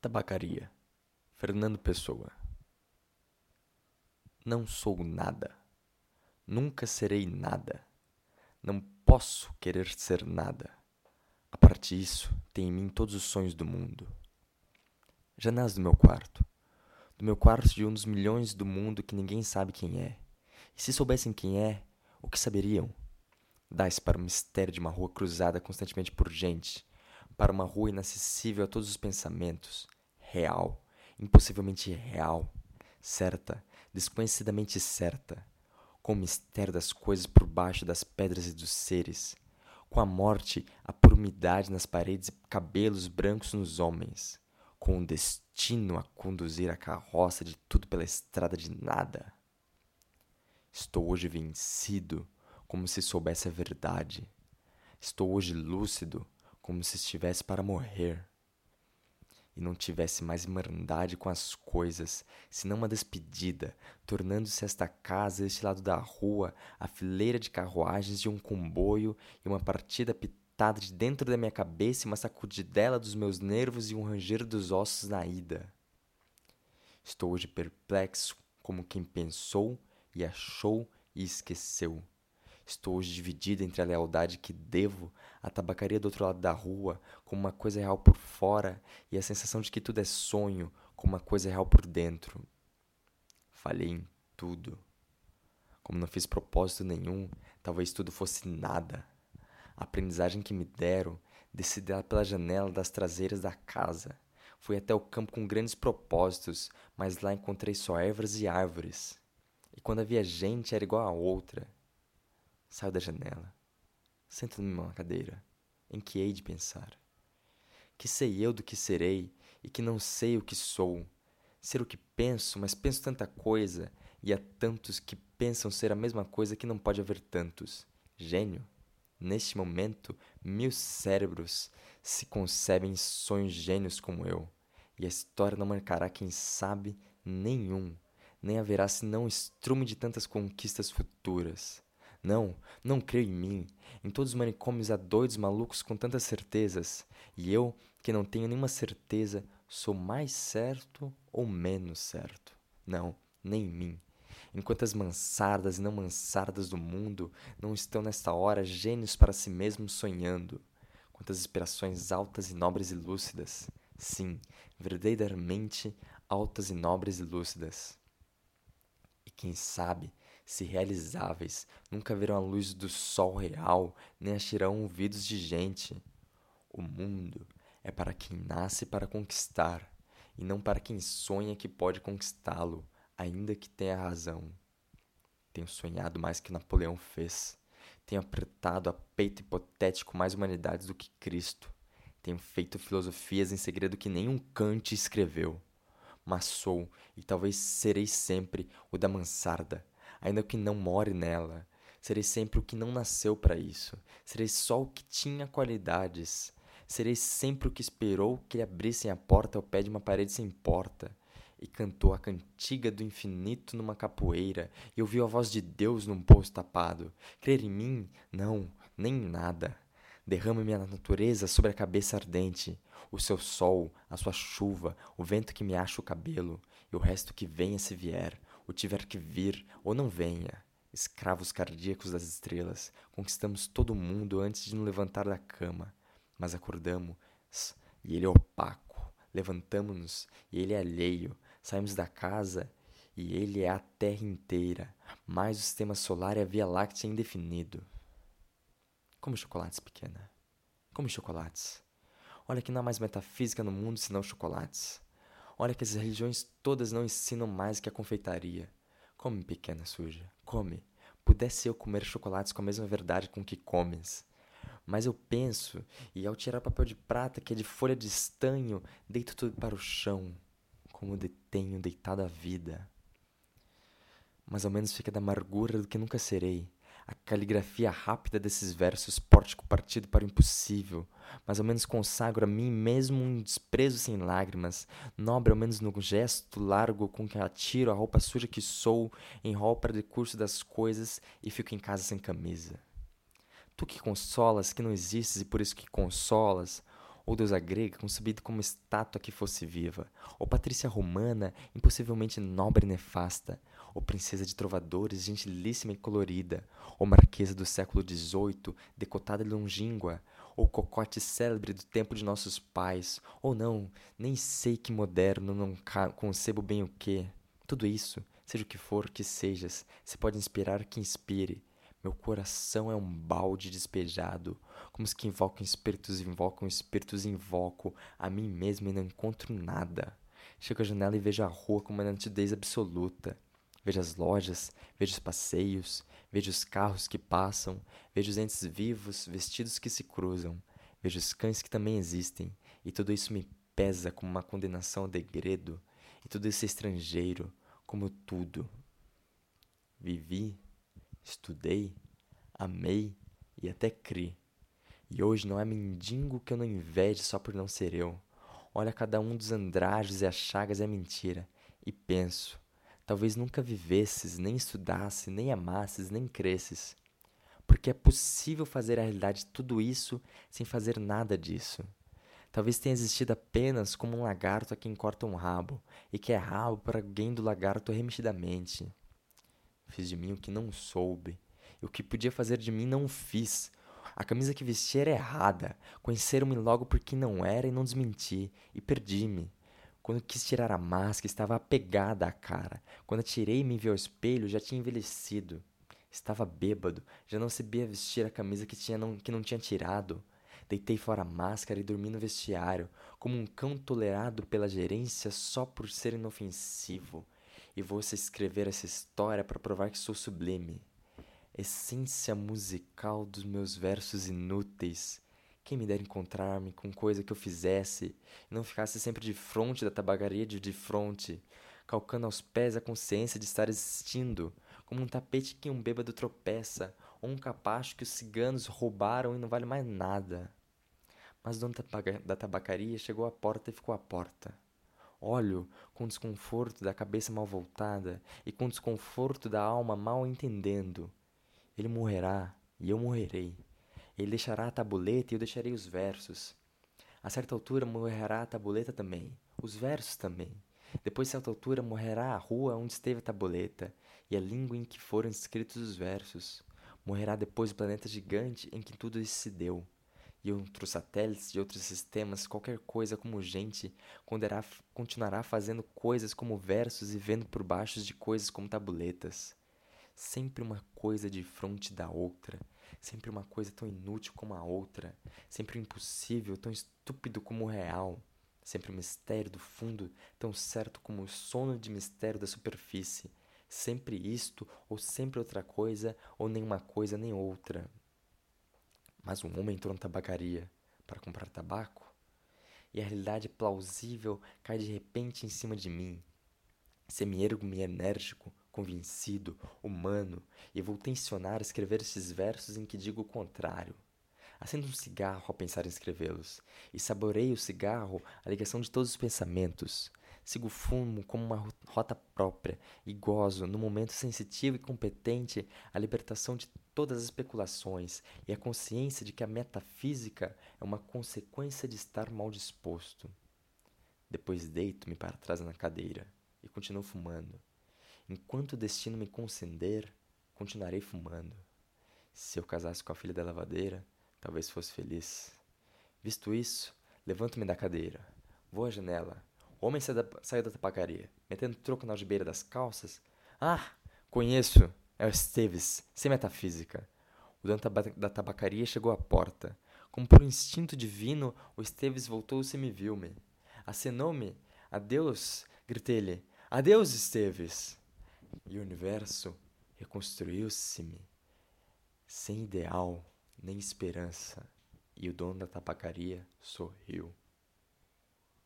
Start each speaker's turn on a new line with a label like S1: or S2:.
S1: Tabacaria. Fernando Pessoa. Não sou nada. Nunca serei nada. Não posso querer ser nada. A parte disso, tem em mim todos os sonhos do mundo. Janelas do meu quarto. Do meu quarto de um dos milhões do mundo que ninguém sabe quem é. E se soubessem quem é, o que saberiam? Dá-se para o mistério de uma rua cruzada constantemente por gente, para uma rua inacessível a todos os pensamentos, real, impossivelmente real, certa, desconhecidamente certa, com o mistério das coisas por baixo das pedras e dos seres, com a morte, a por umidade nas paredes e cabelos brancos nos homens, com o destino a conduzir a carroça de tudo pela estrada de nada. Estou hoje vencido, como se soubesse a verdade. Estou hoje lúcido, como se estivesse para morrer e não tivesse mais irmandade com as coisas, senão uma despedida, tornando-se esta casa, este lado da rua, a fileira de carruagens de um comboio e uma partida pitada de dentro da minha cabeça e uma sacudidela dos meus nervos e um ranger dos ossos na ida. Estou hoje perplexo como quem pensou e achou e esqueceu. Estou hoje dividido entre a lealdade que devo à tabacaria do outro lado da rua, como uma coisa real por fora, e a sensação de que tudo é sonho, como uma coisa real por dentro. Falhei em tudo. Como não fiz propósito nenhum, talvez tudo fosse nada. A aprendizagem que me deram, desci pela janela das traseiras da casa. Fui até o campo com grandes propósitos, mas lá encontrei só ervas e árvores. E quando havia gente era igual a outra Saio da janela. Sento numa cadeira, em que hei de pensar. Que sei eu do que serei e que não sei o que sou. Ser o que penso, mas penso tanta coisa, e há tantos que pensam ser a mesma coisa que não pode haver tantos. Gênio? Neste momento, mil cérebros se concebem sonhos gênios como eu, e a história não marcará, quem sabe, nenhum, nem haverá senão estrume de tantas conquistas futuras. Não, não creio em mim. Em todos os manicômios há doidos malucos com tantas certezas. E eu, que não tenho nenhuma certeza, sou mais certo ou menos certo? Não, nem em mim. Enquanto as mansardas e não mansardas do mundo não estão nesta hora gênios para si mesmos sonhando. Quantas inspirações altas e nobres e lúcidas. Sim, verdadeiramente altas e nobres e lúcidas. E quem sabe se realizáveis, nunca verão a luz do sol real, nem acharão ouvidos de gente. O mundo é para quem nasce para conquistar, e não para quem sonha que pode conquistá-lo, ainda que tenha razão. Tenho sonhado mais que Napoleão fez. Tenho apertado a peito hipotético mais humanidades do que Cristo. Tenho feito filosofias em segredo que nenhum Kant escreveu. Mas sou, e talvez serei sempre, o da mansarda, ainda que não more nela. Serei sempre o que não nasceu para isso. Serei só o que tinha qualidades. Serei sempre o que esperou que lhe abrissem a porta ao pé de uma parede sem porta. E cantou a cantiga do infinito numa capoeira, e ouviu a voz de Deus num poço tapado. Crer em mim? Não, nem em nada. Derrama-me a natureza sobre a cabeça ardente, o seu sol, a sua chuva, o vento que me acha o cabelo, e o resto que venha se vier, ou tiver que vir, ou não venha. Escravos cardíacos das estrelas, conquistamos todo mundo antes de nos levantar da cama. Mas acordamos e ele é opaco. Levantamos-nos e ele é alheio. Saímos da casa e ele é a Terra inteira, mais o sistema solar e a Via Láctea indefinido. Come chocolates, pequena. Come chocolates. Olha que não há mais metafísica no mundo senão chocolates. Olha que as religiões todas não ensinam mais que a confeitaria. Come, pequena suja, come. Pudesse eu comer chocolates com a mesma verdade com que comes. Mas eu penso, e ao tirar papel de prata que é de folha de estanho, deito tudo para o chão, como detenho deitado a vida. Mas ao menos fica da amargura do que nunca serei a caligrafia rápida desses versos pórtico partido para o impossível, mas ao menos consagro a mim mesmo um desprezo sem lágrimas, nobre ao menos no gesto largo com que atiro a roupa suja que sou, enrolo para o decurso das coisas e fico em casa sem camisa. Tu que consolas que não existes e por isso que consolas, ou deusa grega concebida como estátua que fosse viva, ou patrícia romana, impossivelmente nobre e nefasta, ou princesa de trovadores, gentilíssima e colorida, ou marquesa do século XVIII, decotada e longínqua, ou cocote célebre do tempo de nossos pais, ou não, nem sei que moderno, não concebo bem o que. Tudo isso, seja o que for que sejas, se pode inspirar que inspire. Meu coração é um balde despejado, como os que invocam espíritos invocam espíritos invoco a mim mesmo e não encontro nada. Chego à janela e vejo a rua com uma nitidez absoluta. Vejo as lojas, vejo os passeios, vejo os carros que passam, vejo os entes vivos, vestidos que se cruzam, vejo os cães que também existem, e tudo isso me pesa como uma condenação ao degredo, e tudo isso é estrangeiro, como tudo. Vivi, estudei, amei e até criei. E hoje não é mendigo que eu não inveje só por não ser eu. Olha cada um dos andrajos e as chagas é mentira. E penso, Talvez nunca vivesses, nem estudasses, nem amasses, nem cresces. Porque é possível fazer a realidade tudo isso sem fazer nada disso. Talvez tenha existido apenas como um lagarto a quem corta um rabo, e que é rabo para alguém do lagarto remexidamente. Fiz de mim o que não soube, e o que podia fazer de mim não fiz. A camisa que vesti era errada, conheceram-me logo por quem não era e não desmenti, e perdi-me. Quando quis tirar a máscara, estava apegada à cara. Quando tirei e me vi ao espelho, já tinha envelhecido. Estava bêbado, já não sabia vestir a camisa que, tinha não, que não tinha tirado. Deitei fora a máscara e dormi no vestiário, como um cão tolerado pela gerência só por ser inofensivo. E vou escrever essa história para provar que sou sublime. Essência musical dos meus versos inúteis quem me dera encontrar-me com coisa que eu fizesse e não ficasse sempre de fronte da tabacaria de de fronte, calcando aos pés a consciência de estar existindo, como um tapete que um bêbado tropeça, ou um capacho que os ciganos roubaram e não vale mais nada. Mas o dono da tabacaria chegou à porta e ficou à porta. Olho com desconforto da cabeça mal voltada e com desconforto da alma mal entendendo. Ele morrerá e eu morrerei. Ele deixará a tabuleta e eu deixarei os versos. A certa altura morrerá a tabuleta também, os versos também. Depois, a certa altura, morrerá a rua onde esteve a tabuleta e a língua em que foram escritos os versos. Morrerá depois o planeta gigante em que tudo isso se deu. E outros satélites de outros sistemas, qualquer coisa como gente, continuará fazendo coisas como versos e vendo por baixo de coisas como tabuletas. Sempre uma coisa de fronte da outra sempre uma coisa tão inútil como a outra, sempre impossível, tão estúpido como o real, sempre um mistério do fundo, tão certo como o sono de mistério da superfície, sempre isto ou sempre outra coisa, ou nenhuma coisa nem outra. Mas um homem entrou na tabacaria para comprar tabaco, e a realidade plausível cai de repente em cima de mim. Semi-ergo-me enérgico, convencido, humano, e vou tensionar escrever estes versos em que digo o contrário. Acendo um cigarro ao pensar em escrevê-los, e saboreio o cigarro a ligação de todos os pensamentos. Sigo o fumo como uma rota própria e gozo, no momento sensitivo e competente, a libertação de todas as especulações e a consciência de que a metafísica é uma consequência de estar mal disposto. Depois deito-me para trás na cadeira e continuo fumando. Enquanto o destino me conceder, continuarei fumando. Se eu casasse com a filha da lavadeira, talvez fosse feliz. Visto isso, levanto-me da cadeira. Vou à janela. O homem saiu da, saiu da tabacaria, metendo troco na algibeira das calças. Ah, conheço! É o Esteves, sem metafísica. O dono da tabacaria chegou à porta. Como por um instinto divino, o Esteves voltou-se e me viu-me. Acenou-me. Adeus, gritei-lhe. Adeus, Esteves! E o universo reconstruiu-se-me sem ideal nem esperança, e o dono da tabacaria sorriu.